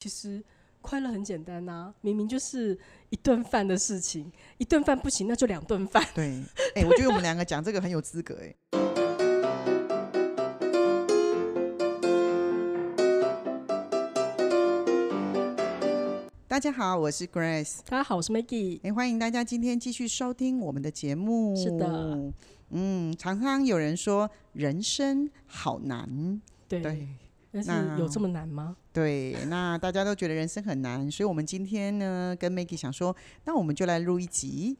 其实快乐很简单呐、明明就是一顿饭的事情，一顿饭不行，那就两顿饭。对，哎、我觉得我们两个讲这个很有资格哎。大家好，我是 Grace，大家好，我是 Maggie。哎、欢迎大家今天继续收听我们的节目。是的，嗯，常常有人说人生好难，对，对但是那有这么难吗？对，那大家都觉得人生很难，所以我们今天呢跟 Maggie 想说，那我们就来录一集，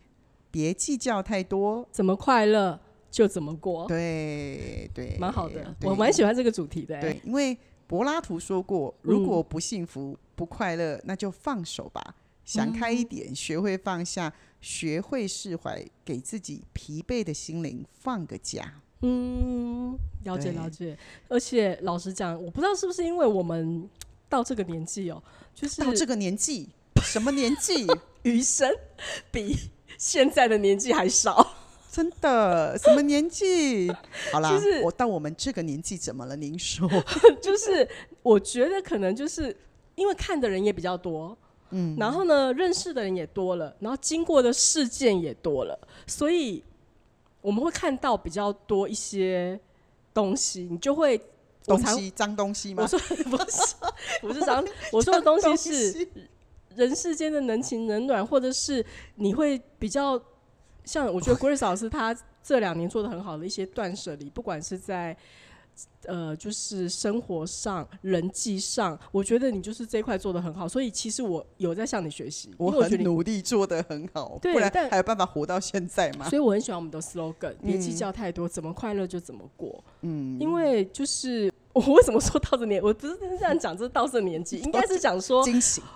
别计较太多。怎么快乐就怎么过，对对，蛮好的。我蛮喜欢这个主题的、欸。对，因为柏拉图说过，如果不幸福、不快乐，那就放手吧，想开一点，学会放下，学会释怀，给自己疲惫的心灵放个假。嗯，了解了解。而且老实讲，我不知道是不是因为我们到这个年纪哦、就是到这个年纪，什么年纪？余生比现在的年纪还少。真的什么年纪？好啦，就是我到我们这个年纪怎么了？您说？就是我觉得可能就是因为看的人也比较多，嗯，然后呢，认识的人也多了，然后经过的事件也多了，所以我们会看到比较多一些东西，你就会东西脏东西吗我？说 不是不是脏，我说的东西是人世间的能情冷暖，或者是你会比较像我觉得 Grace 老师他这两年做的很好的一些断舍离，不管是在呃就是生活上、人际上，我觉得你就是这一块做的很好，所以其实我有在向你学习，我很。努力做的很好，对不然但还有办法活到现在吗？所以我很喜欢我们的 slogan，别计较太多，怎么快乐就怎么过。嗯，因为就是我为什么说到这年，我不是这样讲，这是到这年纪，应该是讲说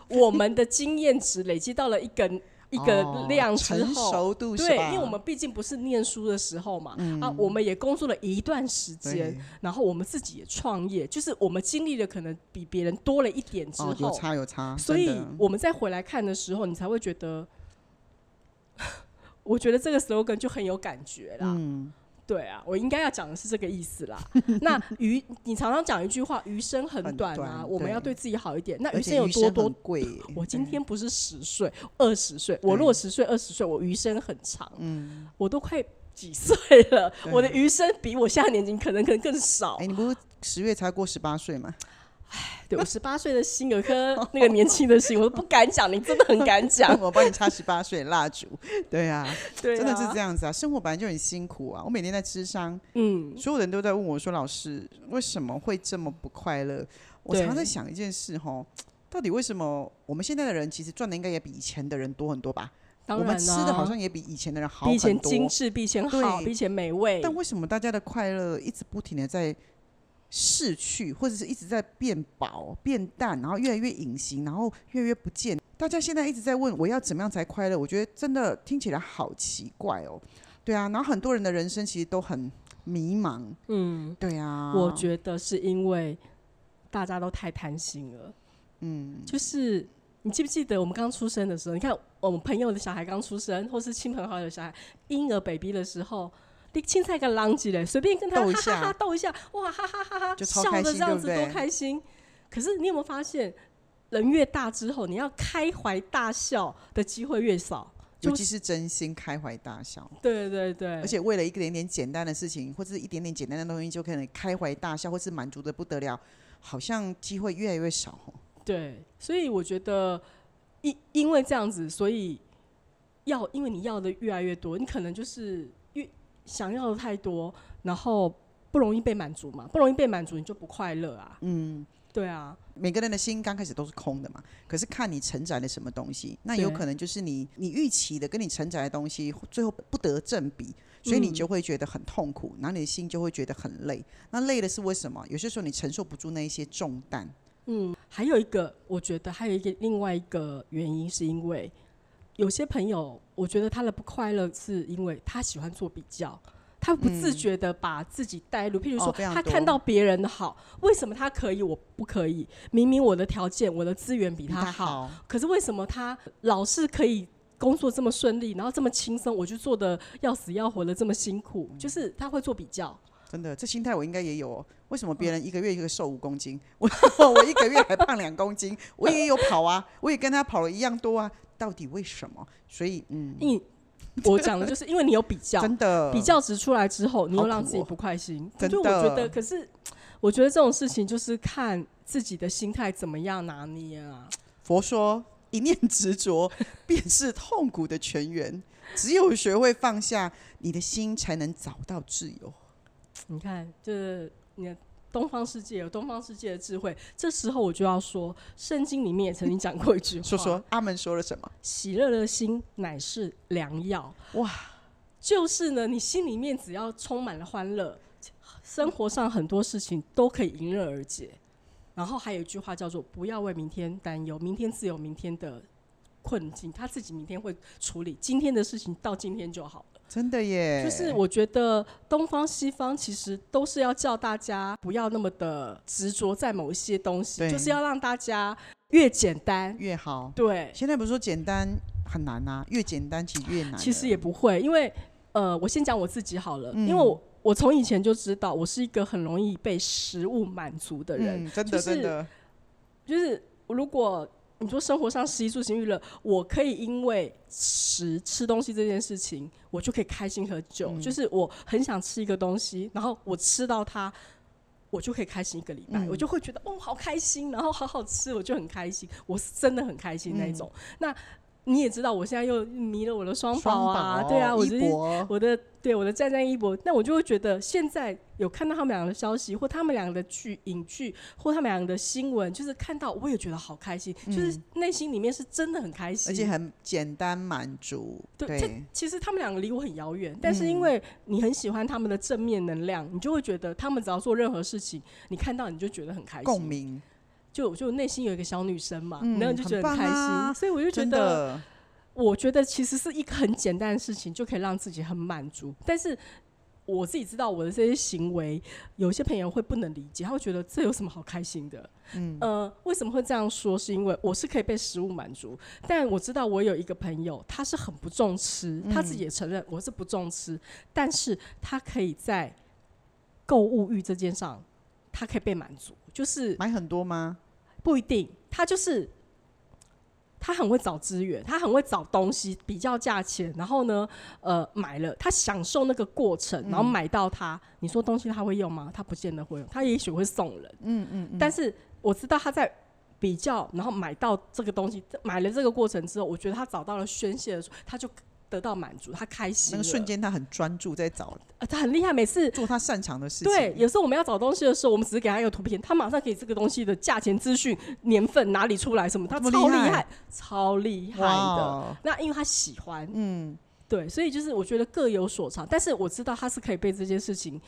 我们的经验值累积到了一个一个哦量之成后，熟度对，因为我们毕竟不是念书的时候嘛，啊，我们也工作了一段时间，然后我们自己也创业，就是我们经历的可能比别人多了一点之哦，有后，差有差，所以我们再回来看的时候，你才会觉得，我觉得这个 slogan 就很有感觉啦。嗯，对啊，我应该要讲的是这个意思啦。那余，你常常讲一句话，余生很很短啊，短我们要对对自己好一点。那而余生有多多贵，我今天不是十岁、二十岁，我如果十岁、二十岁，我余生很长，嗯，我都快几岁了，我的余生比我现在年纪可能可能更少哎，。你不是十月才过十八岁吗？对我十八岁的心有一颗那个年轻的心，我都不敢讲，你真的很敢讲，我帮你插十八岁的蜡烛，对啊，对、啊，真的是这，样子啊，生活本来就很辛苦啊。我每天在吃伤，嗯，所有人都在问我说：“老师，为什么会这么不快乐？”我常常在想一件事哈，到底为什么我们现在的人其实赚的应该也比以前的人多很多吧？我们吃的好像也比以前的人好比以前精致，比以前好，比以前美味，但为什么大家的快乐一直不停的在逝去，或者是一直在变薄、变淡，然后越来越隐形，然后越来越不见？大家现在一直在问我要怎么样才快乐？我觉得真的听起来好奇怪哦。对啊，然后很多人的人生其实都很迷茫。嗯，对啊，我觉得是因为大家都太贪心了。嗯，就是你记不记得我们刚出生的时候？你看我们朋友的小孩刚出生，或是亲朋好友的小孩婴儿 baby 的时候，你青菜个浪叽嘞，随便跟他哈哈哈逗一下，哇哈哈哈哈，就笑的这样子多开心。可是你有没有发现，人越大之后，你要开怀大笑的机会越少？尤其是真心开怀大笑，对对对，而且为了一点点简单的事情，或者是一点点简单的东西，就可能开怀大笑，或是满足的不得了，好像机会越来越少哦。对，所以我觉得因因为这样子，所以要因为你要的越来越多，你可能就是越想要的太多，然后不容易被满足嘛，不容易被满足，你就不快乐啊。嗯，对啊，每个人的心刚开始都是空的嘛，可是看你承载了什么东西，那有可能就是你你预期的跟你承载的东西最后不得正比，所以你嗯就会觉得很痛苦，然后你的心就会觉得很累。那累的是为什么？有些时候你承受不住那一些重担。嗯，还有一个，我觉得还有一个另外一个原因，是因为有些朋友，我觉得他的不快乐是因为他喜欢做比较。他不自觉的把自己带入，譬如说，他看到别人的好，为什么他可以，我不可以？明明我的条件、我的资源比比他好，好，可是为什么他老是可以工作这么顺利，然后这么轻松，我就做的要死要活的这么辛苦？就是他会做比较，真的，这心态我应该也有、哦。为什么别人一个月一个瘦五公斤，我我一个月还胖两公斤？我也有跑啊，我也跟他跑了一样多啊，到底为什么？所以，嗯，你 我讲的就是因为你有比较，真的比较值出来之后，你又让自己不快心。真就我觉得，可是我觉得这种事情就是看自己的心态怎么样拿捏啊。佛说一念执着便是痛苦的泉源，只有学会放下，你的心才能找到自由。你看，就是你的东方世界有东方世界的智慧。这时候我就要说，圣经里面也曾经讲过一句话，说说阿门说了什么？喜乐的心乃是良药。哇，就是呢，你心里面只要充满了欢乐，生活上很多事情都可以迎刃而解。然后还有一句话叫做“不要为明天担忧，明天自有明天的困境，他自己明天会处理，今天的事情到今天就好了。”真的耶！就是我觉得东方西方其实都是要叫大家不要那么的执着在某一些东西，就是要让大家越简单。越好。对，现在不是说简单很难啊，越简单其实越难。其实也不会，因为呃，我先讲我自己好了，嗯因为我我从以前就知道我是一个很容易被食物满足的人，嗯，真的就是真的，就是如果你说生活上食衣住行娱乐，我可以因为食吃东西这件事情，我就可以开心很久。嗯就是我很想吃一个东西，然后我吃到它，我就可以开心一个礼拜，嗯我就会觉得哦好开心，然后好好吃，我就很开心，我是真的很开心那一种。那你也知道，我现在又迷了我的双宝啊，对啊，我一就是博我的对我的战战一博，那我就会觉得现在有看到他们两个的消息，或他们两个的剧影剧，或他们两个的新闻，就是看到我也觉得好开心，就是内心里面是真的很开心，而且很简单满足。对，对这其实他们两个离我很遥远，但是因为你很喜欢他们的正面能量，你就会觉得他们只要做任何事情，你看到你就觉得很开心，共鸣，就就内心有一个小女生嘛，嗯然后你就觉得很开心，所以我就觉得。我觉得其实是一个很简单的事情，就可以让自己很满足。但是我自己知道我的这些行为，有些朋友会不能理解，他会觉得这有什么好开心的？嗯，呃，为什么会这样说？是因为我是可以被食物满足，但我知道我有一个朋友，他是很不重吃，他自己也承认我是不重吃，但是他可以在购物欲这件上，他可以被满足，就是买很多吗？不一定，他就是他很会找资源，他很会找东西，比较价钱，然后呢，呃，买了，他享受那个过程，然后买到它。你说东西他会用吗？他不见得会用，他也许会送人。嗯嗯但是我知道他在比较，然后买到这个东西，买了这个过程之后，我觉得他找到了宣泄的时候，他就得到满足，他开心。那个瞬间他很专注在找呃，他很厉害，每次做他擅长的事情。对，有时候我们要找东西的时候，我们只是给他一个图片，他马上给这个东西的价钱资讯、年份哪里出来什么，他超厉害，超厉害的。那因为他喜欢，嗯，对，所以就是我觉得各有所长，但是我知道他是可以被这件事情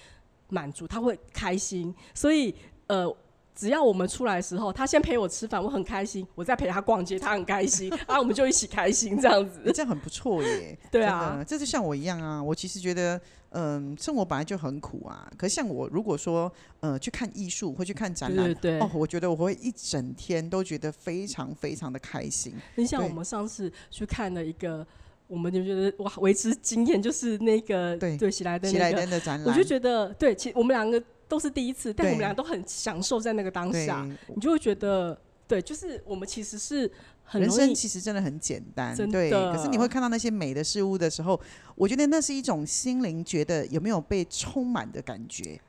满足，他会开心，所以呃。只要我们出来的时候，他先陪我吃饭，我很开心；我再陪他逛街，他很开心，然 后我们就一起开心这样子。欸这样很不错耶。对啊的，这就像我一样啊。我其实觉得，嗯，生活本来就很苦啊。可是像我如果说，呃，去看艺术或去看展览，对对对哦，我觉得我会一整天都觉得非常非常的开心。你像我们上次去看了一个，我们就觉得哇，为之惊艳，就是那个对对喜来登喜来，登的展览，我就觉得对，其实我们两个都是第一次，但我们俩都很享受在那个当，下，你就会觉得对，就是我们其实是很人生其实真的很简单，真对。的可是你会看到那些美的事物的时候，我觉得那是一种心灵觉得有没有被充满的感觉。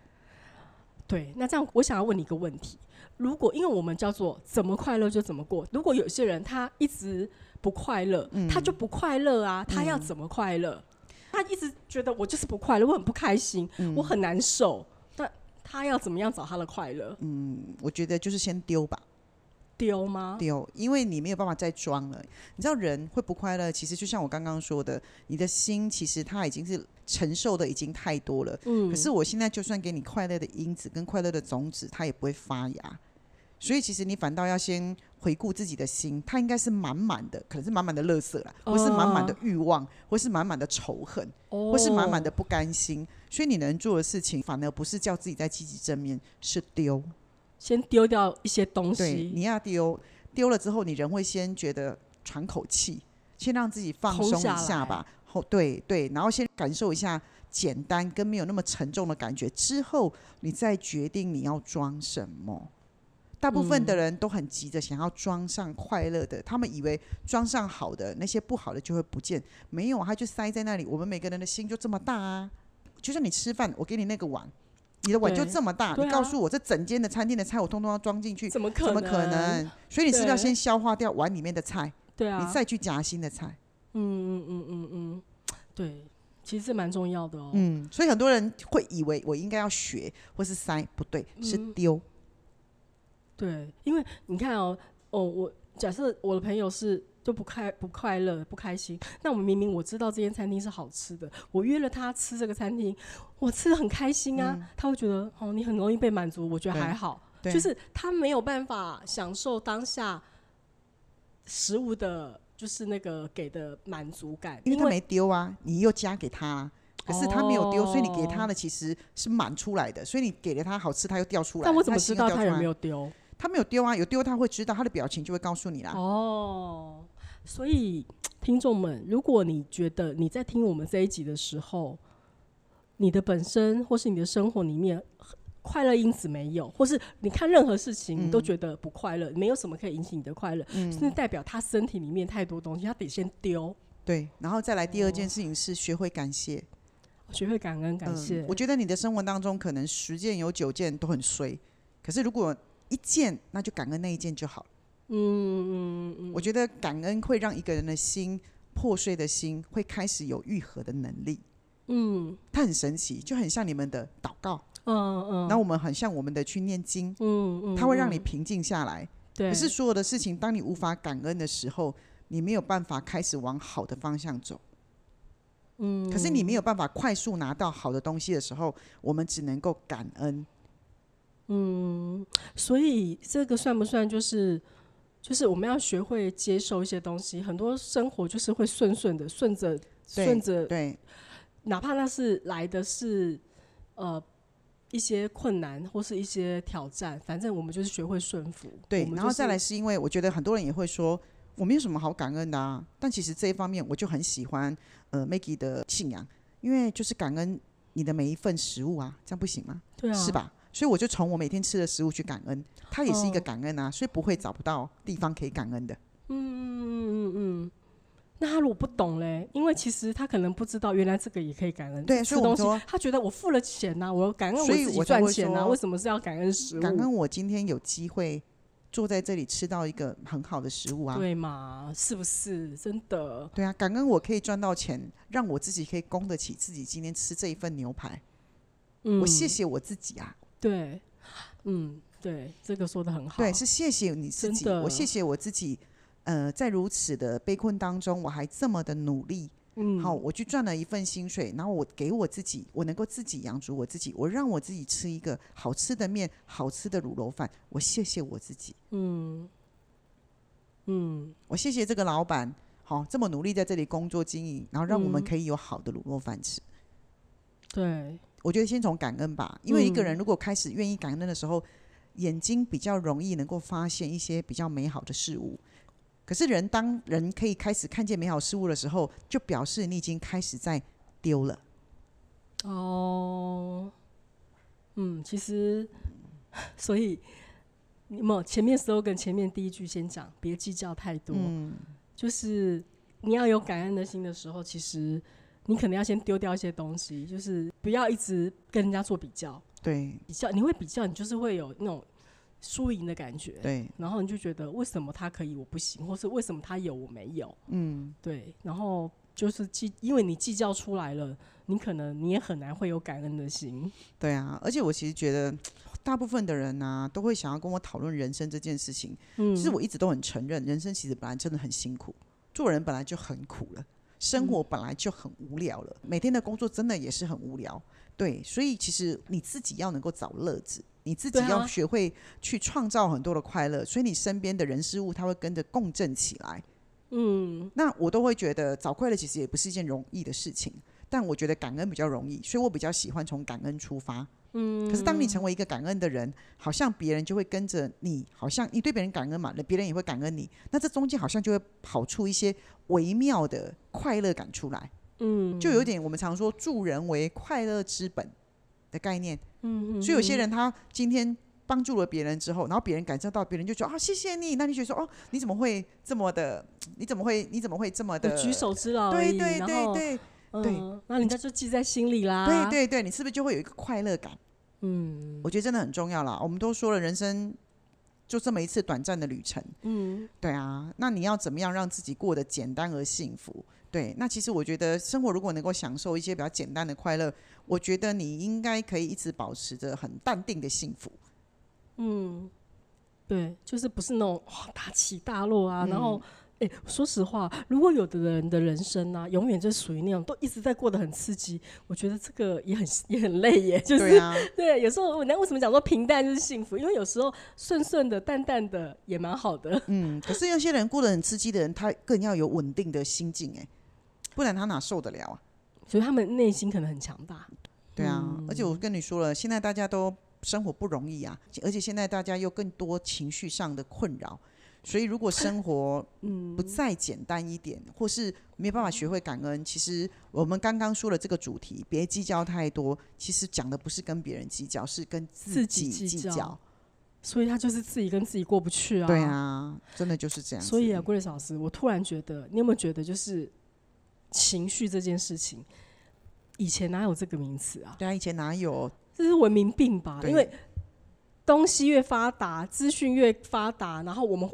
对。那这样，我想要问你一个问题：如果因为我们叫做怎么快乐就怎么过，如果有些人他一直不快乐，嗯他就不快乐啊，他要怎么快乐？他一直觉得我就是不快乐，我很不开心，嗯我很难受。那他要怎么样找他的快乐？嗯，我觉得就是先丢吧，丢吗？丢，因为你没有办法再装了。你知道人会不快乐，其实就像我刚刚说的，你的心其实它已经是承受的已经太多了。嗯可是我现在就算给你快乐的因子跟快乐的种子，它也不会发芽。所以其实你反倒要先回顾自己的心，它应该是满满的，可能是满满的乐色啦，或是满满的欲望，或是满满的仇恨，哦或是满满的不甘心。所以你能做的事情，反而不是叫自己在积极正面，是丢。先丢掉一些东对，西，你要丢，丢了之后，你人会先觉得喘口气，先让自己放松一下吧。后对对，然后先感受一下简单跟没有那么沉重的感觉之后，你再决定你要装什么。大部分的人都很急着想要装上快乐的，他们以为装上好的，那些不好的就会不见。没有，他就塞在那里。我们每个人的心就这么大啊！就像你吃饭，我给你那个碗，你的碗就这么大，你告诉我这整间的餐厅的菜我通通要装进去，怎么可能？怎么可能？所以你是不是要先消化掉碗里面的菜，对啊，你再去夹新的菜。嗯嗯嗯嗯嗯，对，其实这蛮重要的哦。嗯，所以很多人会以为我应该要学或是塞，不对，是嗯丢。对，因为你看哦，哦，我假设我的朋友是就不开不快乐不开心，那我们明明我知道这间餐厅是好吃的，我约了他吃这个餐厅，我吃的很开心啊，他会觉得哦你很容易被满足，我觉得还好，对就是他没有办法享受当下食物的，就是那个给的满足感，因为他没丢啊，你又加给他、啊，可是他没有丢，所以你给他哦的其实是满出来的，所以你给了他好吃，他又掉出来。但我怎么知道他有没？有丢？他没有丢啊，有丢他会知道，他的表情就会告诉你啦。哦，所以听众们，如果你觉得你在听我们这一集的时候，你的本身或是你的生活里面快乐因子没有，或是你看任何事情你都觉得不快乐，没有什么可以引起你的快乐，嗯是代表他身体里面太多东西，他得先丢，对，然后再来第二件事情是学会感谢。学会感恩感谢。嗯。我觉得你的生活当中可能十件有九件都很衰，可是如果一件，那就感恩那一件就好了。嗯嗯嗯，我觉得感恩会让一个人的心破碎的心会开始有愈合的能力。嗯它很神奇，就很像你们的祷告，嗯嗯，那我们很像我们的去念经，嗯嗯，它会让你嗯平静下来。对，可是所有的事情，当你无法感恩的时候，你没有办法开始往好的方向走。嗯，可是你没有办法快速拿到好的东西的时候，我们只能够感恩。嗯，所以这个算不算就是就是我们要学会接受一些东西？很多生活就是会顺顺的，顺着顺着，对，哪怕那是来的是呃一些困难或是一些挑战，反正我们就是学会顺服。对然后再来是因为我觉得很多人也会说，我没有什么好感恩的啊。但其实这一方面，我就很喜欢呃 Maggie 的信仰，因为就是感恩你的每一份食物啊，这样不行吗？对啊，是？吧？所以我就从我每天吃的食物去感恩，它也是一个哦感恩啊，所以不会找不到地方可以感恩的。嗯嗯嗯嗯嗯。那他如果不懂嘞，因为其实他可能不知道，原来这个也可以感恩。对所以我们说，他觉得我付了钱呐、我感恩我自己所以我赚钱呐、说为什么是要感恩食物？感恩我今天有机会坐在这里吃到一个很好的食物啊。对嘛？是不是真的？对啊，感恩我可以赚到钱，让我自己可以供得起自己今天吃这一份牛排。嗯，我谢谢我自己啊，对，嗯，对，这个说的很好。对，是谢谢你自己，我谢谢我自己。呃，在如此的悲困当中，我还这么的努力，嗯，好，我去赚了一份薪水，然后我给我自己，我能够自己养足我自己，我让我自己吃一个好吃的面，好吃的卤肉饭，我谢谢我自己，嗯嗯，我谢谢这个老板，好这么努力在这里工作经营，然后让我们嗯可以有好的卤肉饭吃。对，我觉得先从感恩吧，因为一个嗯人如果开始愿意感恩的时候，眼睛比较容易能够发现一些比较美好的事物。可是人当人可以开始看见美好事物的时候，就表示你已经开始在丢了。哦，嗯，其实，所以你有没有前面 slogan 前面第一句先讲，别计较太多，嗯，就是你要有感恩的心的时候，其实你可能要先丢掉一些东西，就是不要一直跟人家做比较，对比较你会比较，你就是会有那种输赢的感觉，对，然后你就觉得为什么他可以我不行，或是为什么他有我没有，嗯，对，然后就是计，因为你计较出来了，你可能你也很难会有感恩的心。对啊。而且我其实觉得，大部分的人呢、都会想要跟我讨论人生这件事情。嗯，其实我一直都很承认，人生其实本来真的很辛苦，做人本来就很苦了，生活本来就很无聊了，每天的工作真的也是很无聊。对，所以其实你自己要能够找乐子，你自己要学会去创造很多的快乐，所以你身边的人事物它会跟着共振起来。嗯那我都会觉得找快乐其实也不是一件容易的事情，但我觉得感恩比较容易，所以我比较喜欢从感恩出发。嗯，可是当你成为一个感恩的人，好像别人就会跟着你，好像你对别人感恩嘛，那别人也会感恩你，那这中间好像就会跑出一些微妙的快乐感出来。嗯，就有点我们常说助人为快乐之本的概念。嗯，嗯所以有些人他今天帮助了别人之后，然后别人感受到，别人就觉得啊谢谢你，那你觉得说哦你怎么会这么的？你怎么会你怎么会这么的？举手之劳，对对对对对嗯，那人家就记在心里啦。对，对对，你是不是就会有一个快乐感？嗯我觉得真的很重要啦。我们都说了，人生就这么一次短暂的旅程，嗯对啊，那你要怎么样让自己过得简单而幸福？对，那其实我觉得生活如果能够享受一些比较简单的快乐，我觉得你应该可以一直保持着很淡定的幸福。嗯，对，就是不是那种哇大起大落啊，然嗯后。哎、说实话，如果有的人的人生啊，永远就属于那种都一直在过得很刺激，我觉得这个也很也很累耶。就是对啊，对，有时候人家为什么讲说平淡就是幸福？因为有时候顺顺的、淡淡的也蛮好的。嗯，可是有些人过得很刺激的人，他更要有稳定的心境，哎，不然他哪受得了啊？所以他们内心可能很强大。对啊，嗯而且我跟你说了，现在大家都生活不容易啊，而且现在大家又更多情绪上的困扰，所以如果生活 嗯不再简单一点，或是没办法学会感恩，其实我们刚刚说了这个主题，别计较太多，其实讲的不是跟别人计较，是跟自自己己计较。所以他就是自己跟自己过不去啊。对。啊，真的就是这样。所以啊，Grace 老师，我突然觉得，你有没有觉得，就是情绪这件事情，以前哪有这个名词啊？对啊，以前哪有？这是文明病吧？因为东西越发达，资讯越发达，然后我们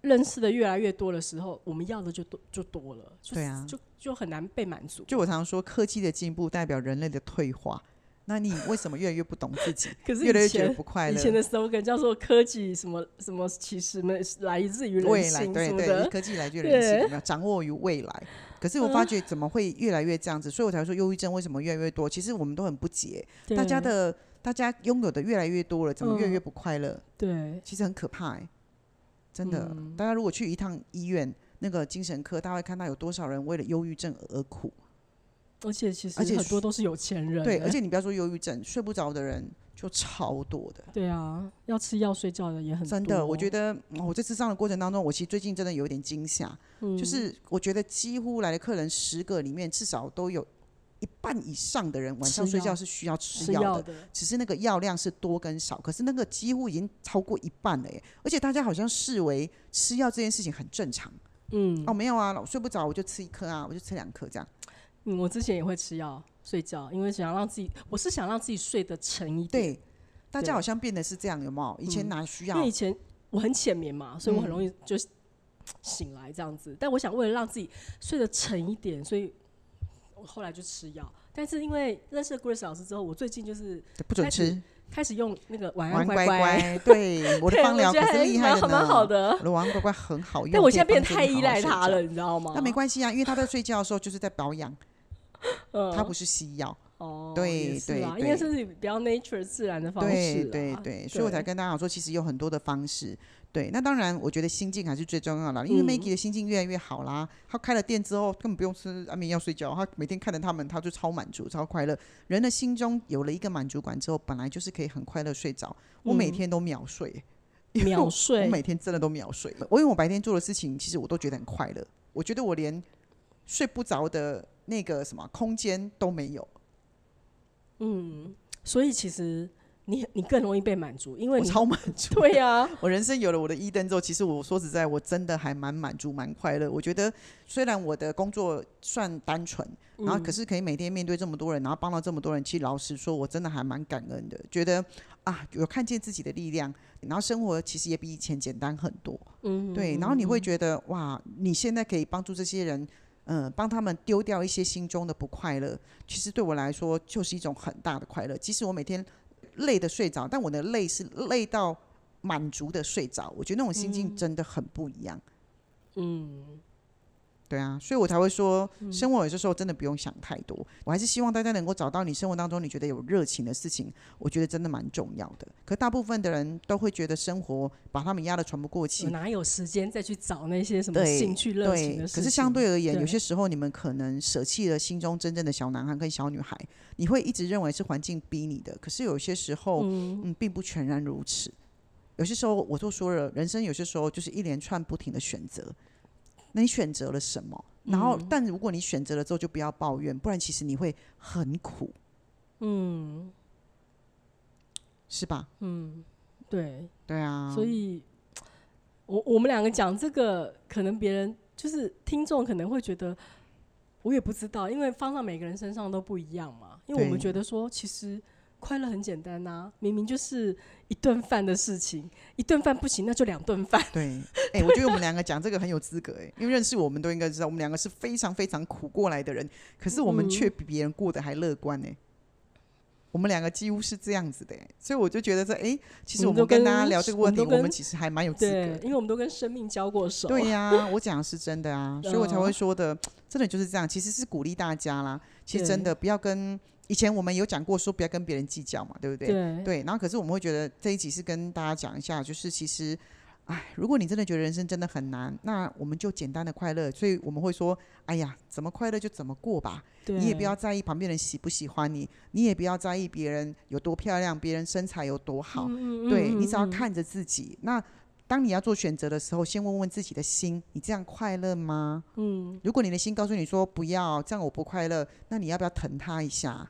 认识的越来越多的时候，我们要的就多就多了，就对啊就就很难被满足。就我常常说，科技的进步代表人类的退化。那你为什么越来越不懂自己，可是越来越觉得不快乐？以前的 slogan 叫做“科技什么什么，其实们来自于人未来对对。科技来自于人性，对有没有掌握于未来？可是我发觉怎么会越来越这样子，所以我才说忧郁症为什么越来越多？其实我们都很不解，对大家的大家拥有的越来越多了，怎么越来越嗯不快乐？对，其实很可怕哎、真的。嗯大家如果去一趟医院，那个精神科，大家会看到有多少人为了忧郁症而苦。而且其实而且很多都是有钱人。对，而且你不要说忧郁症，睡不着的人就超多的。对啊，要吃药睡觉的也很多。真的，我觉得、嗯我在智商的过程当中，我其实最近真的有一点惊吓，嗯就是我觉得几乎来的客人十个里面，至少都有一半以上的人晚上睡觉是需要吃吃药的，只是那个药量是多跟少，可是那个几乎已经超过一半了耶！而且大家好像视为吃药这件事情很正常。嗯哦，没有啊，我睡不着我就吃一颗啊，我就吃两颗这样。嗯，我之前也会吃药睡觉，因为想要让自己，我是想让自己睡得沉一点。对，大家好像变得是这样，有没有？以前嗯哪需要因为以？前我很浅眠嘛，所以我很嗯容易就醒来这样子。但我想为了让自己睡得沉一点，所以我后来就吃药。但是因为认识了 Grace 老师之后，我最近就是不准吃，开始用那个晚安乖乖乖。对，我的对芳疗可是厉害的蛮蛮好。的我。的晚安乖乖很好用，但我现在变得太依赖它了，。你知道吗？那 没关系啊，因为他在睡觉的时候就是在保养，嗯他不是西药。哦，对对啊，应该对是比较 nature 自然的方式对啊对对，所以我才跟大家讲说，其实有很多的方式。对，那当然，我觉得心境还是最重要的，因为嗯 Maggie 的心境越来越好啦。他开了店之后，根本不用吃安眠药睡觉，他每天看着他们，他就超满足、超快乐。人的心中有了一个满足感之后，本来就是可以很快乐睡着。我每嗯天都秒睡，秒睡我每天真的都秒睡。我因为我白天做的事情，其实我都觉得很快乐。我觉得我连睡不着的那个什么空间都没有。嗯，所以其实你你更容易被满足，因为我你超满足。对呀，我人生有了我的一灯之后，其实我说实在，我真的还蛮满足、蛮快乐。我觉得虽然我的工作算单纯，然后可嗯是可以每天面对这么多人，然后帮到这么多人，其实老实说，我真的还蛮感恩的。觉得啊，有看见自己的力量，然后生活其实也比以前简单很多。嗯，对，然后你会觉得哇，你现在可以帮助这些人。嗯，帮他们丢掉一些心中的不快乐，其实对我来说就是一种很大的快乐。即使我每天累的睡着，但我的累是累到满足的睡着，我觉得那种心境嗯真的很不一样。嗯，对啊，所以我才会说，嗯生活有些时候真的不用想太多。我还是希望大家能够找到你生活当中你觉得有热情的事情，我觉得真的蛮重要的。可大部分的人都会觉得生活把他们压得喘不过气，哪有时间再去找那些什么兴趣热情，的事情？可是相对而言，有些时候你们可能舍弃了心中真正的小男孩跟小女孩，你会一直认为是环境逼你的。可是有些时候，嗯嗯，并不全然如此。有些时候，我都说了，人生有些时候就是一连串不停的选择。那你选择了什么？然后，嗯但如果你选择了之后，就不要抱怨，不然其实你会很苦，嗯是吧？嗯，对，对啊，所以，我我们两个讲这个，可能别人就是听众可能会觉得，我也不知道，因为放到每个人身上都不一样嘛。因为我们觉得说，其实快乐很简单呐、明明就是一顿饭的事情，一顿饭不行，那就两顿饭。对，哎、我觉得我们两个讲这个很有资格哎、因为认识我们都应该知道，我们两个是非常非常苦过来的人，可是我们嗯却比别人过得还乐观哎、我们两个几乎是这样子的、欸，所以我就觉得说，哎、其实我我们跟大家聊这个问题，我们其实还蛮有资格。因为我们都跟生命交过手。对呀、我讲的是真的啊，所以我才嗯会说的，真的就是这样。其实是鼓励大家啦，其实真的不要跟以前我们有讲过说不要跟别人计较嘛，对不对？对对，然后可是我们会觉得这一集是跟大家讲一下，就是其实，哎，如果你真的觉得人生真的很难，那我们就简单的快乐。所以我们会说，哎呀，怎么快乐就怎么过吧。你也不要在意旁边人喜不喜欢你，你也不要在意别人有多漂亮，别人身材有多好。嗯，嗯对你只要看着自己。那当你要做选择的时候，先问问自己的心，你这样快乐吗？嗯，如果你的心告诉你说不要，这样我不快乐，那你要不要疼他一下？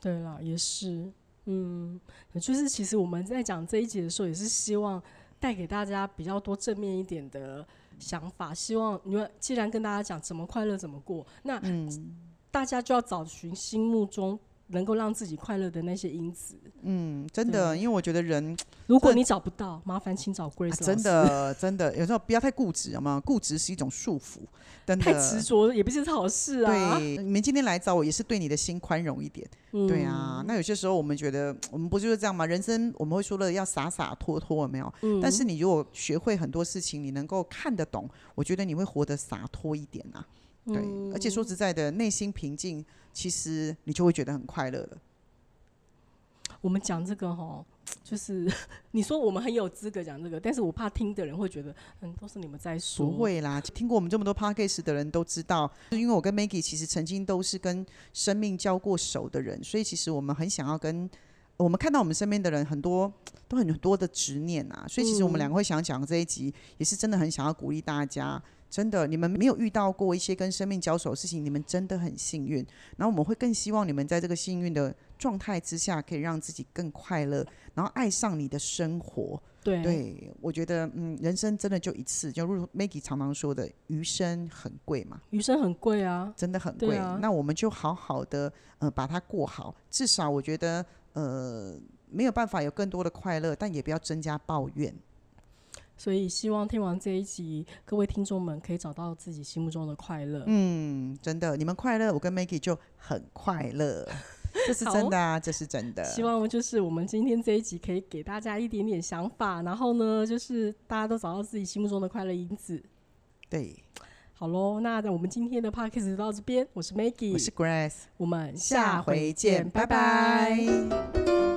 对啦，也是，嗯，就是其实我们在讲这一集的时候，也是希望带给大家比较多正面一点的想法。希望你们既然跟大家讲怎么快乐怎么过，那嗯大家就要找寻心目中能够让自己快乐的那些因子。嗯，真的，因为我觉得人如果你找不到，麻烦请找 Grace 啊老师。真的真的有时候不要太固执，好吗？固执是一种束缚，真的。太执着也不是好事啊。对，你们今天来找我也是对你的心宽容一点。嗯对啊，那有些时候我们觉得我们不就是这样吗？人生我们会说了要洒洒脱脱，有没有？嗯但是你如果学会很多事情，你能够看得懂，我觉得你会活得洒脱一点啊。对，嗯而且说实在的，内心平静，其实你就会觉得很快乐了。我们讲这个哈，就是 你说我们很有资格讲这个，但是我怕听的人会觉得，嗯，都是你们在说。不会啦，听过我们这么多 podcast 的人都知道，因为我跟 Maggie 其实曾经都是跟生命交过手的人，所以其实我们很想要跟我们看到我们身边的人很多都很多的执念啊，所以其实我们嗯两个会想讲这一集，也是真的很想要鼓励大家。真的，你们没有遇到过一些跟生命交手的事情，你们真的很幸运。然后我们会更希望你们在这个幸运的状态之下，可以让自己更快乐，然后爱上你的生活。对对，我觉得，嗯，人生真的就一次，就如 Maggie 常常说的，余生很贵嘛，余生很贵啊。真的很贵。啊那我们就好好的，呃，把它过好。至少我觉得，呃，没有办法有更多的快乐，但也不要增加抱怨。所以希望听完这一集，各位听众们可以找到自己心目中的快乐。嗯，真的，你们快乐，我跟 Maggie 就很快乐，这是真的啊，这是真的。希望就是我们今天这一集可以给大家一点点想法，然后呢，就是大家都找到自己心目中的快乐因子。对，好喽，那我们今天的 podcast 就到这边，我是 Maggie，我是 Grace，我们下下回回见，见，拜拜拜拜